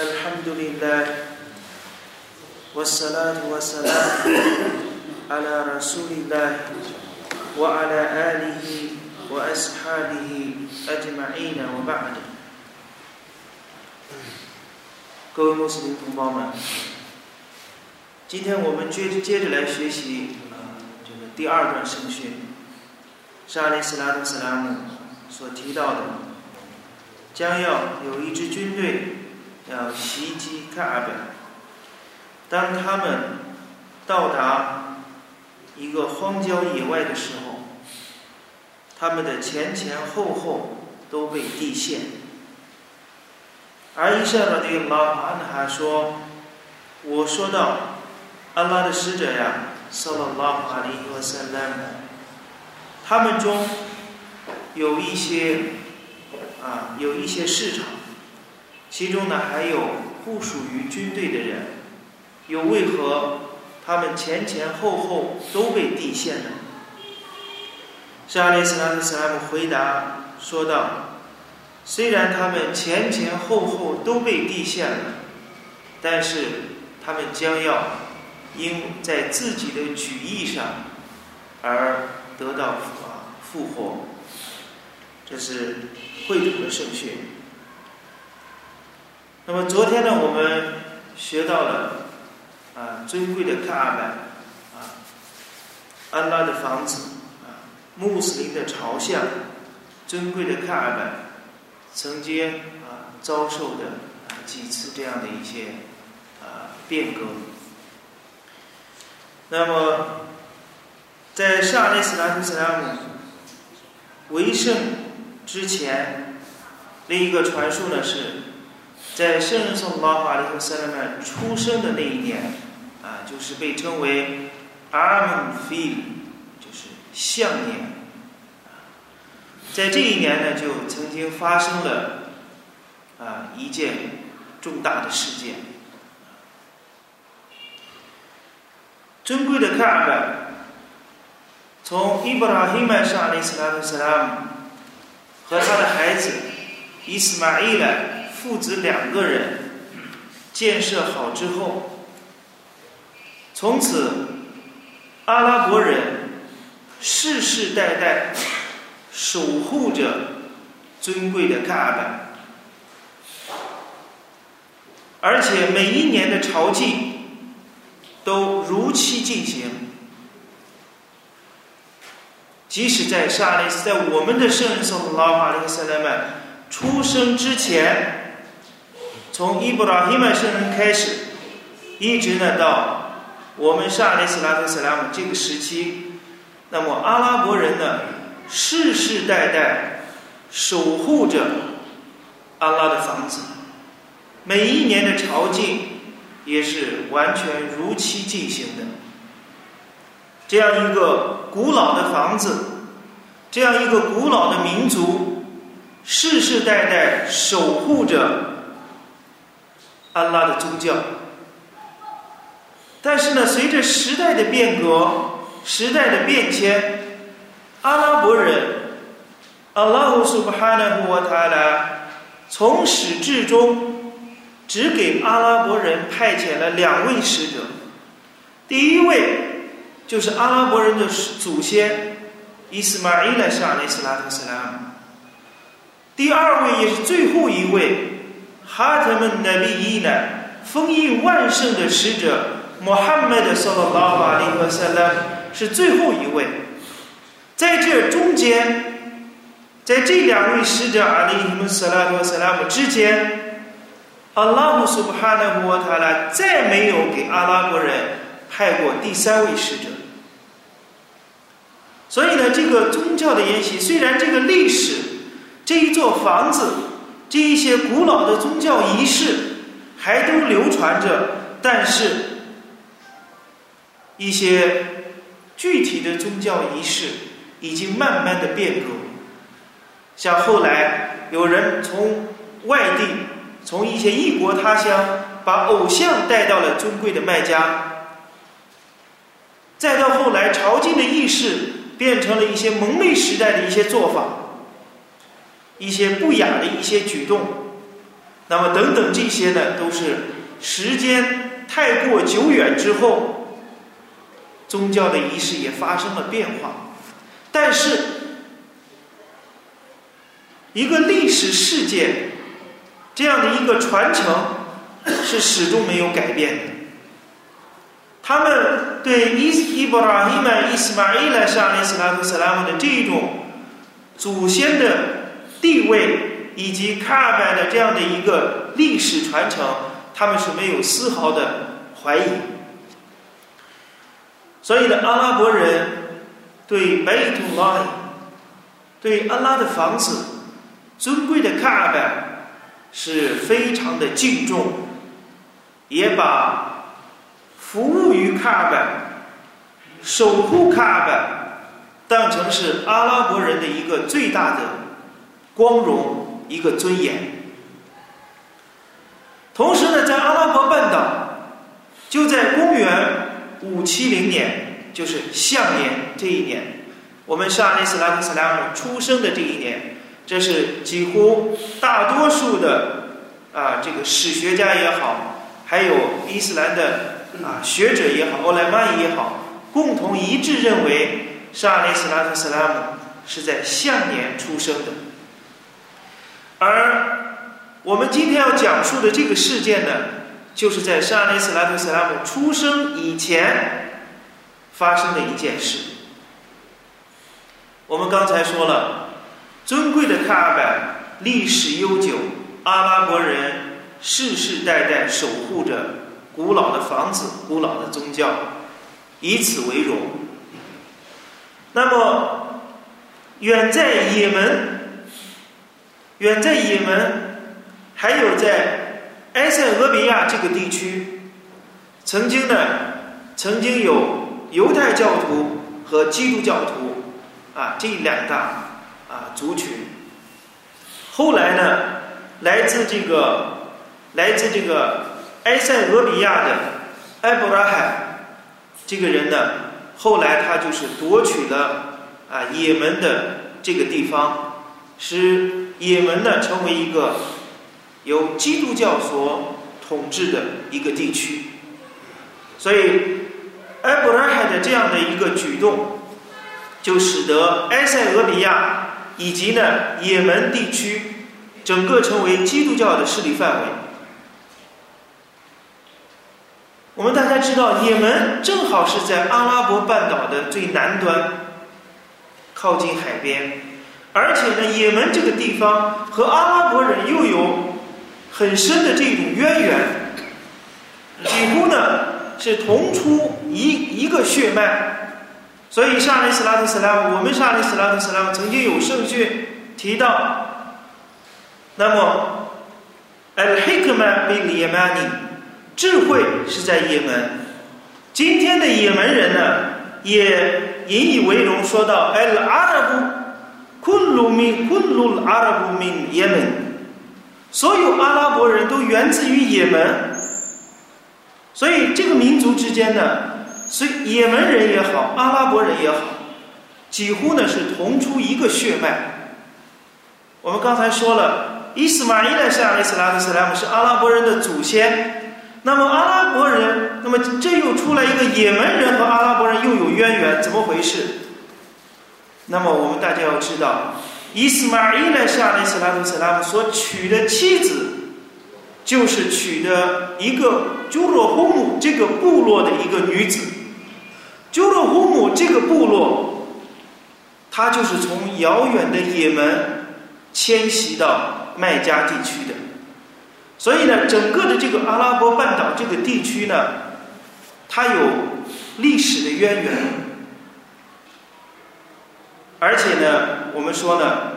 الحمد لله والصلاة والسلام على رسول الله وعلى آله وأصحابه أجمعين وبعد 各位穆斯林同胞们，今天我们接接着来学习啊，这个第二段圣训，沙利斯拉特斯拉姆所提到的，将要有一支军队 要袭击卡尔本。当他们到达一个荒郊野外的时候，他们的前前后后都被地陷。而伊莎拉的拉哈呢还说：“我说到安拉的使者呀，萨拉拉哈里和塞拉姆，他们中有一些啊，有一些市场，其中呢还有不属于军队的人，又为何他们前前后后都被地陷呢？”沙利斯拉特·萨拉姆回答说道。虽然他们前前后后都被地陷了，但是他们将要因在自己的举义上而得到啊复活。这是会主的圣训。那么昨天呢，我们学到了啊尊贵的卡尔拜啊安拉的房子啊穆斯林的朝向，尊贵的卡尔拜。曾经啊遭受的啊几次这样的一些啊变革。那么，在沙利斯拉特斯拉姆为圣之前，另一个传说呢是，在圣人送拉法利和塞勒曼出生的那一年啊，就是被称为阿门菲，就是象年。在这一年呢，就曾经发生了啊一件重大的事件。尊贵的卡尔从伊布拉希曼沙利斯拉特斯拉姆和他的孩子伊斯玛伊莱父子两个人建设好之后，从此阿拉伯人世世代代。守护着尊贵的卡尔本，而且每一年的朝觐都如期进行。即使在沙利斯，在我们的圣人圣拉法利塞莱曼出生之前，从伊布拉希曼圣人开始，一直呢到我们沙利斯拉特斯拉姆这个时期，那么阿拉伯人呢？世世代代守护着阿拉的房子，每一年的朝觐也是完全如期进行的。这样一个古老的房子，这样一个古老的民族，世世代代守护着阿拉的宗教。但是呢，随着时代的变革，时代的变迁。阿拉伯人，阿拉胡苏巴哈纳胡瓦塔拉，从始至终只给阿拉伯人派遣了两位使者。第一位就是阿拉伯人的祖先伊斯玛伊勒沙利斯拉特斯拉。第二位也是最后一位哈特曼纳比伊呢，封印万圣的使者穆罕默德·萨拉拉瓦利和塞拉是最后一位。在这中间，在这两位使者阿里伊姆斯拉和斯拉姆之间，阿拉姆苏布哈纳穆塔拉再没有给阿拉伯人派过第三位使者。所以呢，这个宗教的沿袭，虽然这个历史，这一座房子，这一些古老的宗教仪式还都流传着，但是，一些具体的宗教仪式。已经慢慢的变革，像后来有人从外地，从一些异国他乡把偶像带到了尊贵的麦家，再到后来朝觐的仪式变成了一些蒙昧时代的一些做法，一些不雅的一些举动，那么等等这些呢，都是时间太过久远之后，宗教的仪式也发生了变化。但是，一个历史事件这样的一个传承是始终没有改变的。他们对伊伊布拉希曼、伊斯玛伊莱沙利斯拉图斯拉姆的这一种祖先的地位以及卡尔拜的这样的一个历史传承，他们是没有丝毫的怀疑。所以呢，阿拉伯人对贝图拉，对安拉的房子、尊贵的卡尔拜是非常的敬重，也把。服务于卡尔拜，守护卡尔拜，当成是阿拉伯人的一个最大的光荣，一个尊严。同时呢，在阿拉伯半岛，就在公元五七零年，就是象年这一年，我们沙利斯拉克斯拉姆出生的这一年，这是几乎大多数的啊，这个史学家也好，还有伊斯兰的。啊，学者也好，欧莱曼也好，共同一致认为，沙利斯拉克·斯拉姆是在象年出生的。而我们今天要讲述的这个事件呢，就是在沙利斯拉特·斯拉姆出生以前发生的一件事。我们刚才说了，尊贵的卡尔拜历史悠久，阿拉伯人世世代代守护着。古老的房子，古老的宗教，以此为荣。那么，远在也门，远在也门，还有在埃塞俄比亚这个地区，曾经呢，曾经有犹太教徒和基督教徒啊这两大啊族群。后来呢，来自这个，来自这个。埃塞俄比亚的埃博拉罕这个人呢，后来他就是夺取了啊也门的这个地方，使也门呢成为一个由基督教所统治的一个地区。所以埃布拉罕的这样的一个举动，就使得埃塞俄比亚以及呢也门地区整个成为基督教的势力范围。我们大家知道，也门正好是在阿拉伯半岛的最南端，靠近海边，而且呢，也门这个地方和阿拉伯人又有很深的这种渊源，几乎呢是同出一一个血脉。所以，沙利斯拉特·斯拉姆，我们沙利斯拉特·斯拉姆曾经有圣训提到，那么，al-hikma bil-yamani。智慧是在也门，今天的也门人呢，也引以为荣，说到 “al Arab kullu min kullu Arab min Yemen”，所有阿拉伯人都源自于也门，所以这个民族之间呢，所以也门人也好，阿拉伯人也好，几乎呢是同出一个血脉。我们刚才说了，伊斯玛伊勒夏伊斯拉特斯拉姆是阿拉伯人的祖先。那么阿拉伯人，那么这又出来一个也门人和阿拉伯人又有渊源，怎么回事？那么我们大家要知道，伊斯玛伊勒夏利斯拉图斯拉姆所娶的妻子，就是娶的一个朱洛呼姆这个部落的一个女子。朱洛呼姆这个部落，他就是从遥远的也门迁徙到麦加地区的。所以呢，整个的这个阿拉伯半岛这个地区呢，它有历史的渊源，而且呢，我们说呢，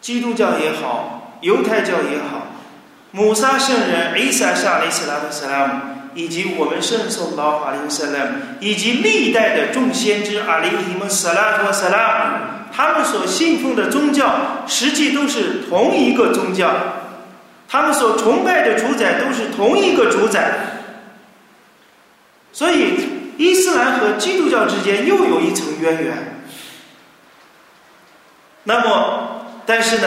基督教也好，犹太教也好，姆萨圣人伊萨沙利斯拉特斯拉姆，以及我们圣颂老法林斯拉姆，以及历代的众先知阿里伊姆斯拉托斯拉姆，他们所信奉的宗教，实际都是同一个宗教。他们所崇拜的主宰都是同一个主宰，所以伊斯兰和基督教之间又有一层渊源。那么，但是呢，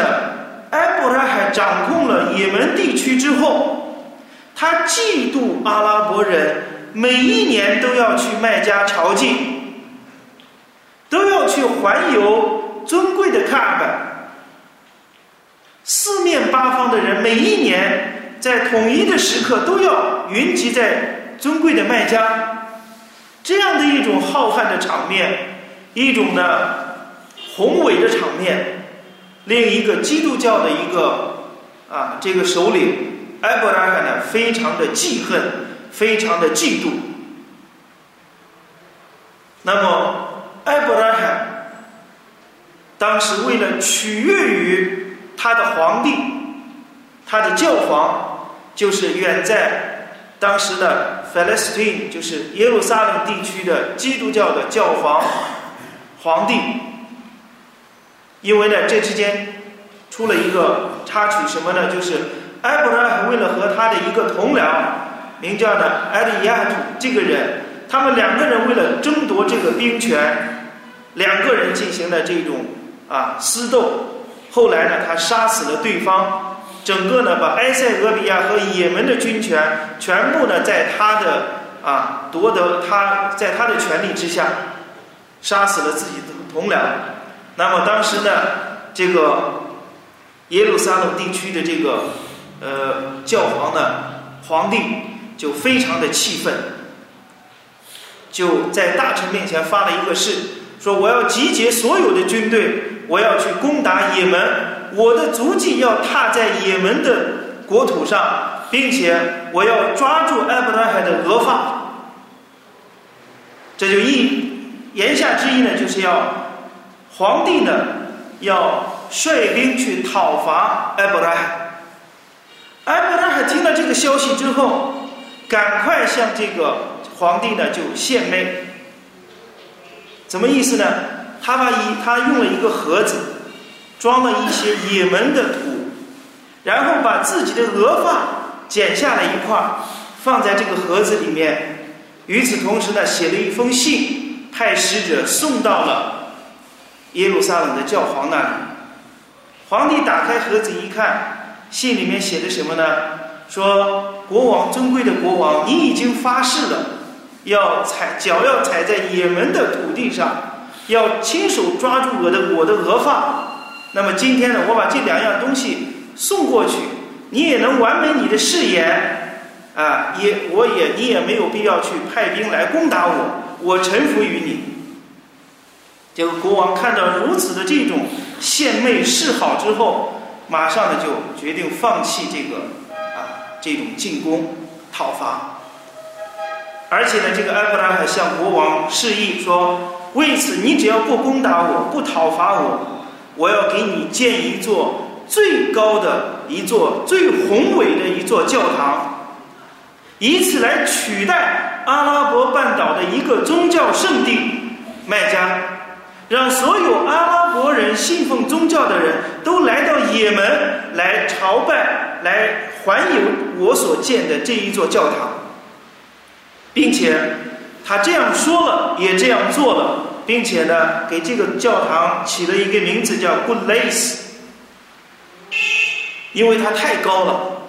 埃博拉罕掌控了也门地区之后，他嫉妒阿拉伯人，每一年都要去麦加朝觐，都要去环游尊贵的卡巴。四面八方的人，每一年在统一的时刻都要云集在尊贵的麦加，这样的一种浩瀚的场面，一种呢宏伟的场面，另一个基督教的一个啊这个首领埃伯拉罕呢，非常的记恨，非常的嫉妒。那么埃伯拉罕当时为了取悦于。他的皇帝，他的教皇，就是远在当时的 Palestine，就是耶路撒冷地区的基督教的教皇皇帝。因为呢，这之间出了一个插曲，什么呢？就是埃伯拉为了和他的一个同僚，名叫呢埃利亚图这个人，他们两个人为了争夺这个兵权，两个人进行了这种啊私斗。后来呢，他杀死了对方，整个呢把埃塞俄比亚和也门的军权全部呢在他的啊夺得他在他的权力之下，杀死了自己的同僚。那么当时呢，这个耶路撒冷地区的这个呃教皇呢皇帝就非常的气愤，就在大臣面前发了一个誓，说我要集结所有的军队。我要去攻打也门，我的足迹要踏在也门的国土上，并且我要抓住埃伯拉罕的额发。这就意言下之意呢，就是要皇帝呢要率兵去讨伐埃伯拉。埃伯拉罕听了这个消息之后，赶快向这个皇帝呢就献媚。什么意思呢？他把一他用了一个盒子，装了一些也门的土，然后把自己的额发剪下来一块，放在这个盒子里面。与此同时呢，写了一封信，派使者送到了耶路撒冷的教皇那里。皇帝打开盒子一看，信里面写的什么呢？说国王尊贵的国王，你已经发誓了，要踩脚要踩在也门的土地上。要亲手抓住我的我的额发，那么今天呢，我把这两样东西送过去，你也能完美你的誓言，啊，也我也你也没有必要去派兵来攻打我，我臣服于你。这个国王看到如此的这种献媚示好之后，马上呢就决定放弃这个啊这种进攻讨伐，而且呢，这个埃布拉罕向国王示意说。为此，你只要不攻打我，不讨伐我，我要给你建一座最高的一座、最宏伟的一座教堂，以此来取代阿拉伯半岛的一个宗教圣地麦加，让所有阿拉伯人信奉宗教的人都来到也门来朝拜、来环游我所建的这一座教堂，并且。他这样说了，也这样做了，并且呢，给这个教堂起了一个名字叫 “Good Lace”，因为它太高了。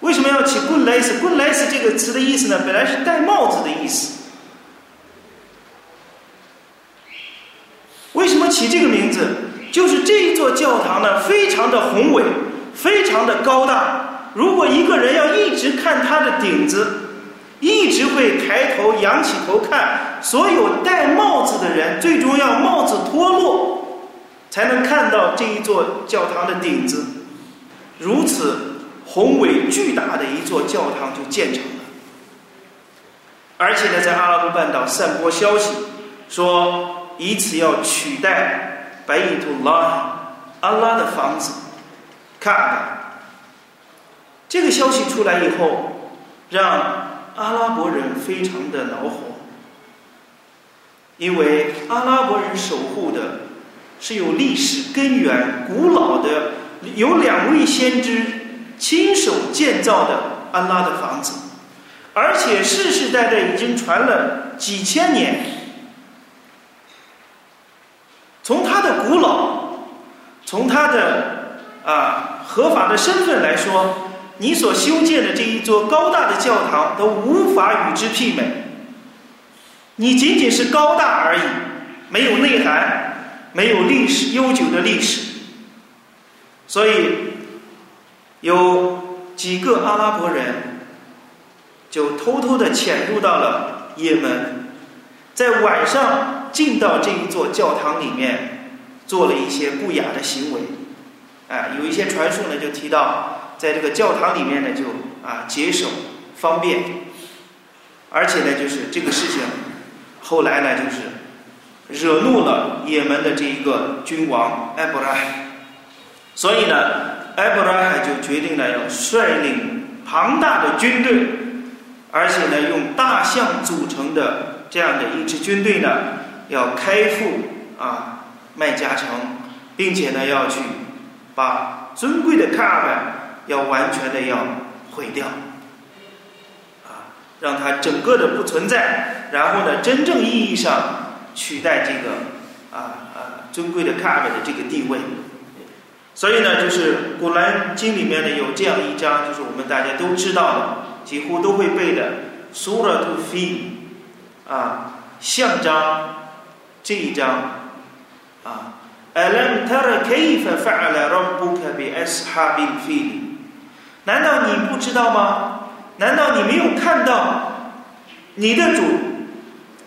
为什么要起 “Good Lace”？“Good Lace” 这个词的意思呢，本来是戴帽子的意思。为什么起这个名字？就是这一座教堂呢，非常的宏伟，非常的高大。如果一个人要一直看它的顶子，一直会抬头仰起头看，所有戴帽子的人，最终要帽子脱落，才能看到这一座教堂的顶子。如此宏伟巨大的一座教堂就建成了。而且呢，在阿拉伯半岛散播消息，说以此要取代白伊图拉阿拉的房子，看，这个消息出来以后，让。阿拉伯人非常的恼火，因为阿拉伯人守护的是有历史根源、古老的，有两位先知亲手建造的安拉的房子，而且世世代代已经传了几千年。从他，的啊合法的身份来说，你所修建的这一座高大的教堂都无法与之媲美。你仅仅是高大而已，没有内涵，没有历史悠久的历史。所以，有几个阿拉伯人就偷偷的潜入到了也门，在晚上进到这一座教堂里面，做了一些不雅的行为。啊，有一些传说呢，就提到在这个教堂里面呢，就啊解手方便，而且呢，就是这个事情后来呢，就是惹怒了也门的这一个君王埃布拉，所以呢，埃布拉海就决定了要率领庞大的军队，而且呢，用大象组成的这样的一支军队呢，要开赴啊麦加城，并且呢，要去。把尊贵的卡巴要完全的要毁掉，啊，让它整个的不存在，然后呢，真正意义上取代这个啊啊尊贵的卡巴的这个地位。所以呢，就是《古兰经》里面呢有这样一章，就是我们大家都知道的，几乎都会背的《苏拉图菲》啊，象章这一章 ألم تر كيف فعل ربك بأصحاب الفيل؟ 难道你不知道吗？难道你没有看到你的主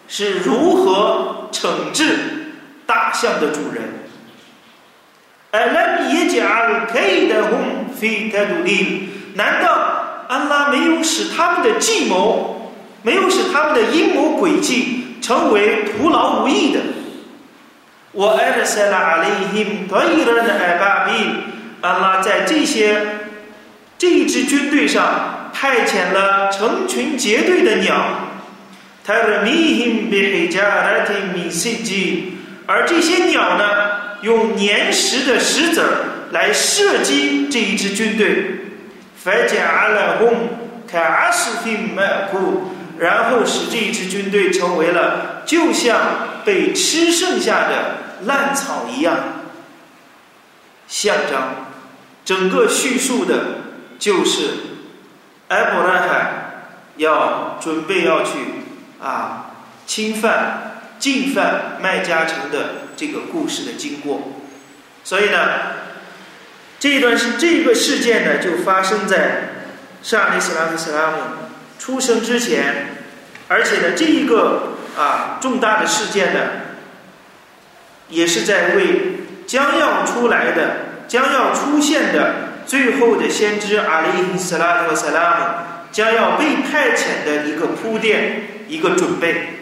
是如何惩治大象的主人？ألم يجعل كيدهم في ت د ل ي 难道安拉没有使他们的计谋，没有使他们的阴谋诡计成为徒劳无益的？我艾勒塞拉阿里因多伊人的艾巴比，安拉在这些这一支军队上派遣了成群结队的鸟，他的米因比黑加来听米西基，而这些鸟呢，用粘石的石子儿来射击这一支军队，反加阿拉轰卡阿什丁麦库，然后使这一支军队成为了就像。被吃剩下的烂草一样，象征整个叙述的就是埃伯拉罕要准备要去啊侵犯进犯麦加城的这个故事的经过。所以呢，这一段是这个事件呢，就发生在沙利斯拉夫斯拉姆出生之前，而且呢，这一个。啊，重大的事件呢，也是在为将要出来的、将要出现的最后的先知阿里·斯拉特·萨拉姆将要被派遣的一个铺垫、一个准备，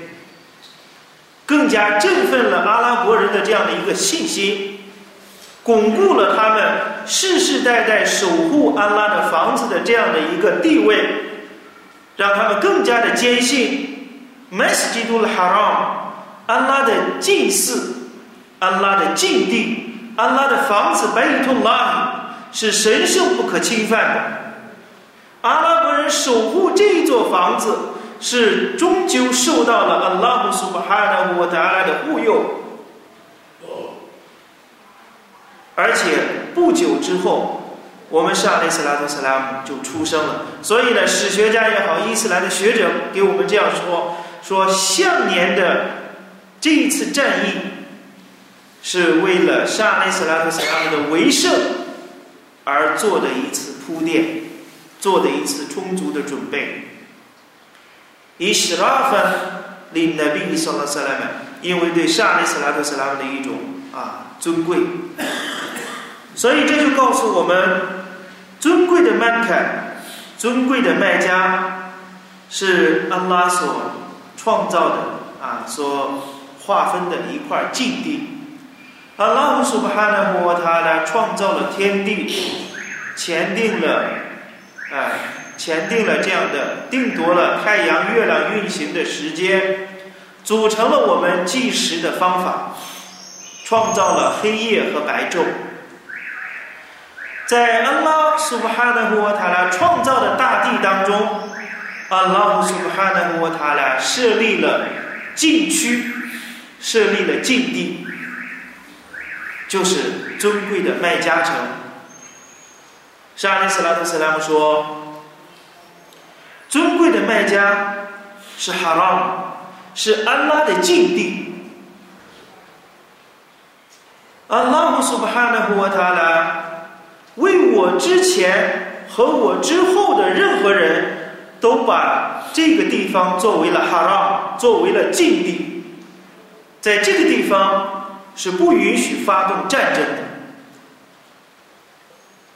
更加振奋了阿拉伯人的这样的一个信心，巩固了他们世世代代守护安拉的房子的这样的一个地位，让他们更加的坚信。Masjidul Haram，安拉的祭祀，安拉的禁地，安拉的房子白土拉是神圣不可侵犯的。阿拉伯人守护这座房子，是终究受到了阿拉姆苏巴哈纳沃达拉的护佑。而且不久之后，我们上利斯拉特斯拉姆就出生了。所以呢，史学家也好，伊斯兰的学者给我们这样说。说向年的这一次战役，是为了沙利斯拉克斯拉姆的为胜而做的一次铺垫，做的一次充足的准备。以什拉芬领的比萨拉斯拉姆，因为对沙利斯拉克斯拉姆的一种啊尊贵，所以这就告诉我们，尊贵的曼凯，尊贵的麦加，是安拉所。创造的啊，所划分的一块禁地。阿拉姆苏巴哈纳摩他呢，创造了天地，前定了，啊，前定了这样的，定夺了太阳、月亮运行的时间，组成了我们计时的方法，创造了黑夜和白昼。在阿拉苏巴哈纳摩他呢创造的大地当中。阿拉姆苏布哈纳沃塔拉设立了禁区，设立了禁地，就是尊贵的麦加城。沙利斯拉特斯拉姆说：“尊贵的麦加是哈拉姆，是安拉的禁地。安拉姆苏哈纳胡瓦塔拉为我之前和我之后的任何人都把这个地方作为了哈拉，作为了禁地，在这个地方是不允许发动战争的。”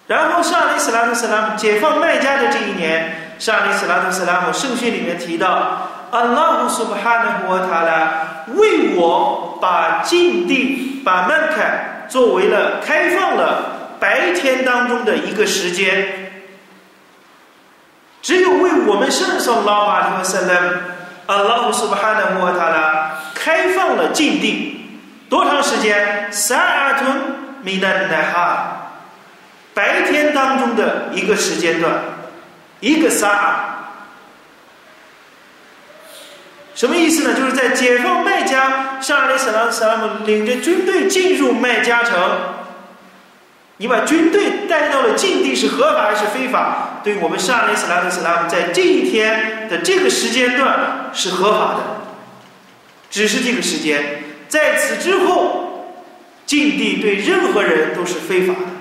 然后，沙利斯拉特斯拉姆解放麦加的这一年，沙利斯拉特斯拉姆圣训里面提到，安拉胡苏巴哈纳胡塔拉为我把禁地、把麦凯作为了开放了白天当中的一个时间，只有为我们圣上拉巴里和塞勒姆，安拉胡苏巴哈纳胡塔拉开放了禁地，多长时间？三阿吞米南奈哈。白天当中的一个时间段，一个萨，什么意思呢？就是在解放麦加，上来斯拉斯拉姆领着军队进入麦加城，你把军队带到了禁地是合法还是非法？对我们上来斯拉斯拉姆在这一天的这个时间段是合法的，只是这个时间，在此之后，禁地对任何人都是非法的。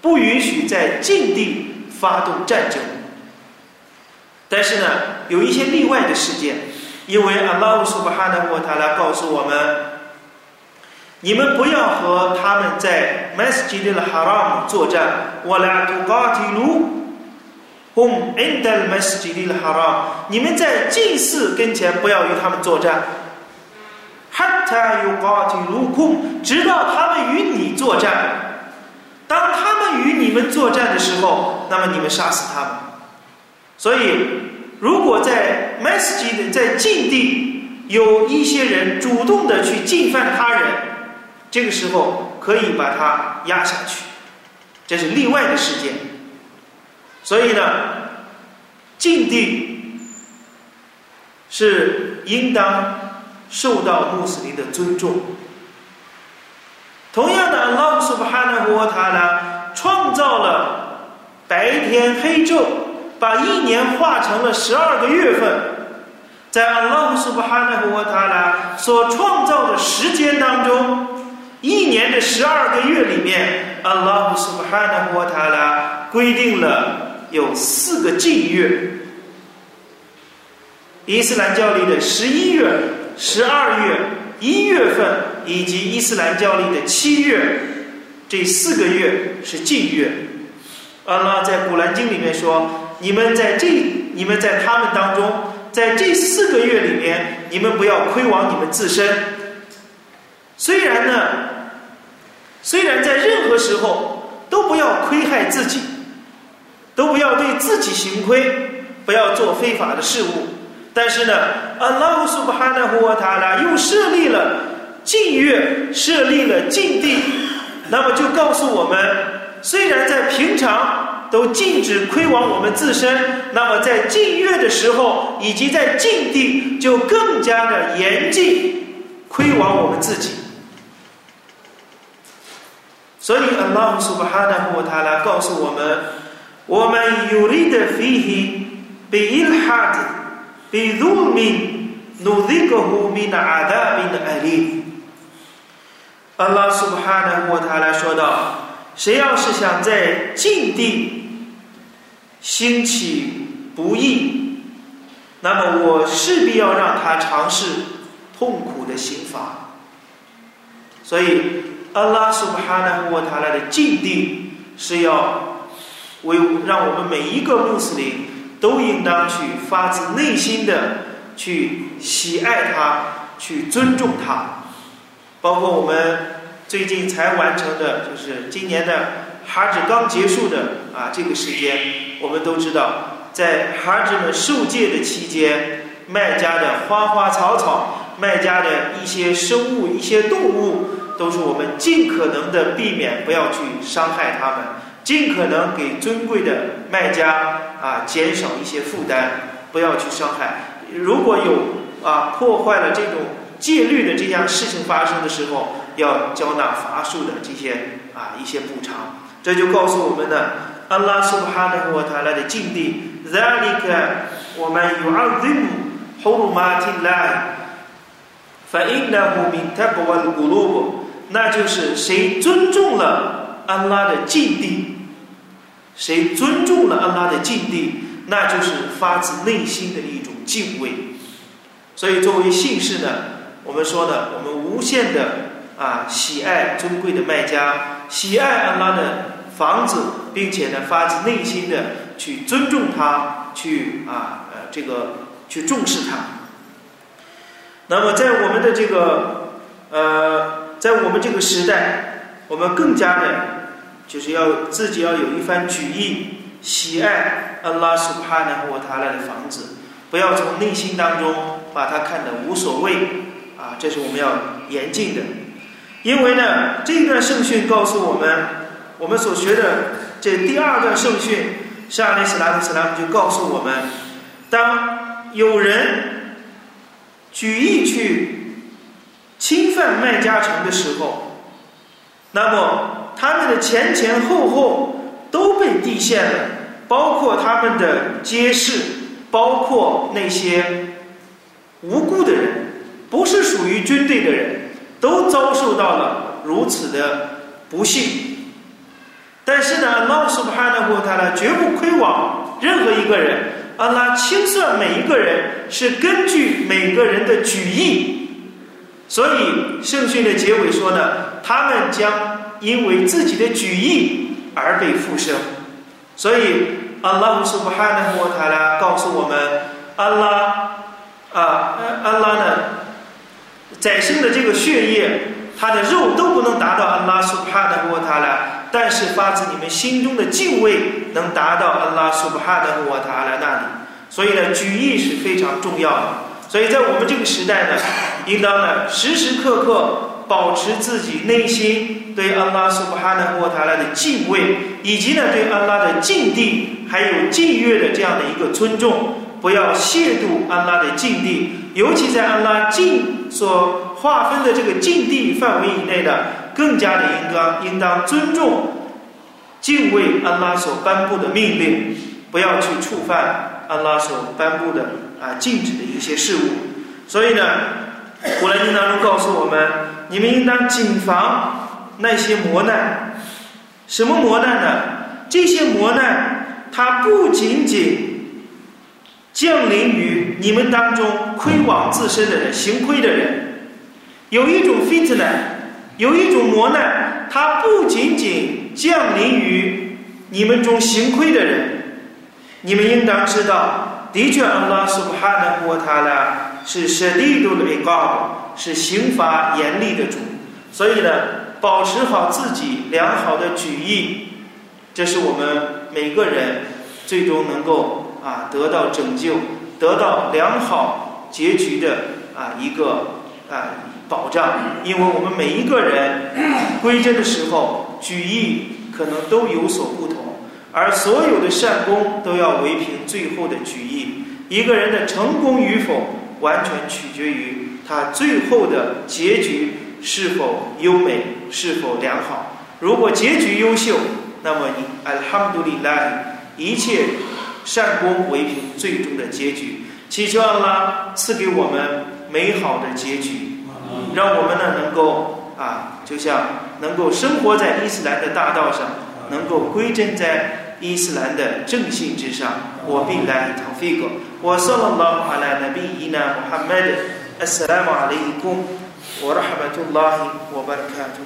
不允许在禁地发动战争，但是呢，有一些例外的事件，因为阿拉乌苏巴哈纳沃塔拉告诉我们，你们不要和他们在 Masjid al Haram 作战，我来杜嘎提鲁，hum indal Masjid al Haram，你们在祭祀跟前不要与他们作战，hatta yuqati lukum，直到他们与你作战。当他们与你们作战的时候，那么你们杀死他们。所以，如果在 masjid 在禁地有一些人主动的去进犯他人，这个时候可以把他压下去，这是例外的事件。所以呢，禁地是应当受到穆斯林的尊重。同样的，along subhanahuwataala 创造了白天、黑昼，把一年化成了十二个月份。在 along subhanahuwataala 所创造的时间当中，一年的十二个月里面，along subhanahuwataala 规定了。有四个禁月：伊斯兰教里的十一月、十二月、一月份。以及伊斯兰教里的七月，这四个月是禁月。阿拉在古兰经里面说：“你们在这，你们在他们当中，在这四个月里面，你们不要亏枉你们自身。虽然呢，虽然在任何时候都不要亏害自己，都不要对自己行亏，不要做非法的事物。但是呢，阿拉苏巴哈纳胡瓦塔拉又设立了。”禁月设立了禁地，那么就告诉我们，虽然在平常都禁止亏枉我们自身，那么在禁月的时候以及在禁地就更加的严禁亏枉我们自己。所以，阿拉苏巴哈纳胡塔拉告诉我们：，我们有利的飞行被伊哈的被入民努力个后面的阿达宾的爱丽。阿拉苏布哈纳沃塔来说道：“谁要是想在禁地兴起不义，那么我势必要让他尝试痛苦的刑罚。所以，阿拉苏哈纳沃塔拉的禁地是要为让我们每一个穆斯林都应当去发自内心的去喜爱他，去尊重他。”包括我们最近才完成的，就是今年的哈指刚结束的啊，这个时间，我们都知道，在哈指们受戒的期间，卖家的花花草草，卖家的一些生物、一些动物，都是我们尽可能的避免不要去伤害它们，尽可能给尊贵的卖家啊减少一些负担，不要去伤害。如果有啊破坏了这种。戒律的这样事情发生的时候，要交纳罚数的这些啊一些补偿，这就告诉我们呢， 安拉苏哈纳和塔拉的境地。ذلك ومن يعظم حرمات الله فإنه من تقوى القلوب 那就是谁尊重了 安拉的禁地，谁尊重了安拉的禁地，那就是发自内心的一种敬畏。所以，作为信士呢，我们说呢，我们无限的啊喜爱尊贵的卖家，喜爱安拉的房子，并且呢，发自内心的去尊重他，去啊呃这个去重视他。那么，在我们的这个呃。在我们这个时代，我们更加的，就是要自己要有一番举意，喜爱安拉苏哈纳和他来的房子，不要从内心当中把它看得无所谓啊，这是我们要严禁的。因为呢，这段圣训告诉我们，我们所学的这第二段圣训，沙利斯拉特斯拉姆就告诉我们，当有人举意去。侵犯麦家城的时候，那么他们的前前后后都被地陷了，包括他们的街市，包括那些无辜的人，不是属于军队的人，都遭受到了如此的不幸。但是呢，阿拉苏巴哈纳过他呢，绝不亏枉任何一个人。阿拉清算每一个人，是根据每个人的举意。所以圣训的结尾说呢，他们将因为自己的举意而被复生。所以阿拉苏布哈纳穆塔拉告诉我们，阿拉啊，阿拉呢，宰牲的这个血液，它的肉都不能达到阿拉苏布哈纳穆塔拉，但是发自你们心中的敬畏能达到阿拉苏布哈纳穆塔拉那里。所以呢，举意是非常重要的。所以在我们这个时代呢。应当呢时时刻刻保持自己内心对安拉苏布哈纳莫塔拉的敬畏，以及呢对安拉的敬地还有敬悦的这样的一个尊重，不要亵渎安拉的敬地，尤其在安拉敬所划分的这个敬地范围以内的，更加的应当应当尊重敬畏安拉所颁布的命令，不要去触犯安拉所颁布的啊禁止的一些事物，所以呢。古兰经当中告诉我们，你们应当谨防那些磨难。什么磨难呢？这些磨难，它不仅仅降临于你们当中亏枉自身的人、行亏的人。有一种 fit 呢，有一种磨难，它不仅仅降临于你们中行亏的人。你们应当知道，的确，阿拉苏布哈纳和他俩。是舍利度的被告，是刑罚严厉的主，所以呢，保持好自己良好的举意，这是我们每个人最终能够啊得到拯救、得到良好结局的啊一个啊保障。因为我们每一个人 归真的时候，举意可能都有所不同，而所有的善功都要唯凭最后的举意。一个人的成功与否。完全取决于他最后的结局是否优美，是否良好。如果结局优秀，那么你阿哈姆杜里拉一切善功为凭最终的结局。祈求阿拉赐给我们美好的结局，让我们呢能够啊，就像能够生活在伊斯兰的大道上，能够归正在伊斯兰的正信之上。我必来讨费个。وصلى الله على نبينا محمد. السلام عليكم ورحمة الله وبركاته.